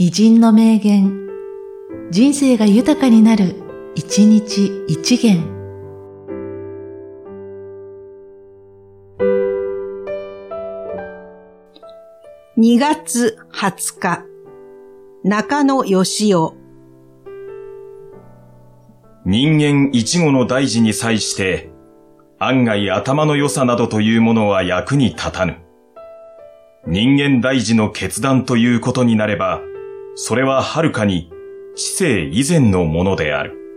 偉人の名言、人生が豊かになる、一日一元。2月20日、中野義雄。人間一語の大事に際して、案外頭の良さなどというものは役に立たぬ。人間大事の決断ということになれば、それははるかに知性以前のものである。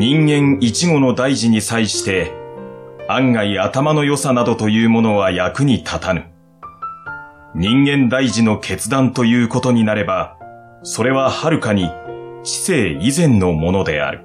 人間一語の大事に際して、案外頭の良さなどというものは役に立たぬ。人間大事の決断ということになれば、それははるかに知性以前のものである。